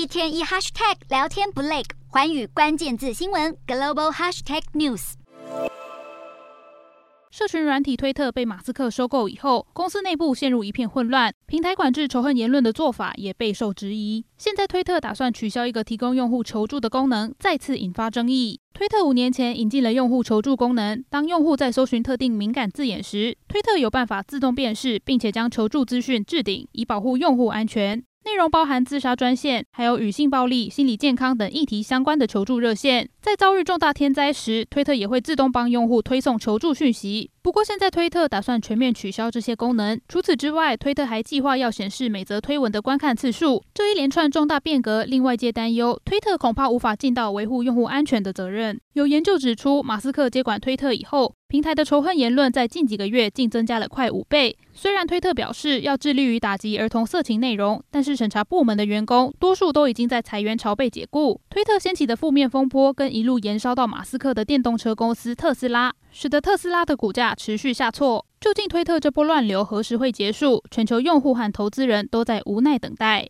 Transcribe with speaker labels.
Speaker 1: 一天一 hashtag 聊天不累，环宇关键字新闻 global hashtag news。
Speaker 2: 社群软体推特被马斯克收购以后，公司内部陷入一片混乱，平台管制仇恨言论的做法也备受质疑。现在推特打算取消一个提供用户求助的功能，再次引发争议。推特五年前引进了用户求助功能，当用户在搜寻特定敏感字眼时，推特有办法自动辨识，并且将求助资讯置顶，以保护用户安全。内容包含自杀专线，还有与性暴力、心理健康等议题相关的求助热线。在遭遇重大天灾时，推特也会自动帮用户推送求助讯息。不过，现在推特打算全面取消这些功能。除此之外，推特还计划要显示每则推文的观看次数。这一连串重大变革令外界担忧，推特恐怕无法尽到维护用户安全的责任。有研究指出，马斯克接管推特以后，平台的仇恨言论在近几个月竟增加了快五倍。虽然推特表示要致力于打击儿童色情内容，但是审查部门的员工多数都已经在裁员潮被解雇。推特掀起的负面风波，跟一路延烧到马斯克的电动车公司特斯拉。使得特斯拉的股价持续下挫。究竟推特这波乱流何时会结束？全球用户和投资人都在无奈等待。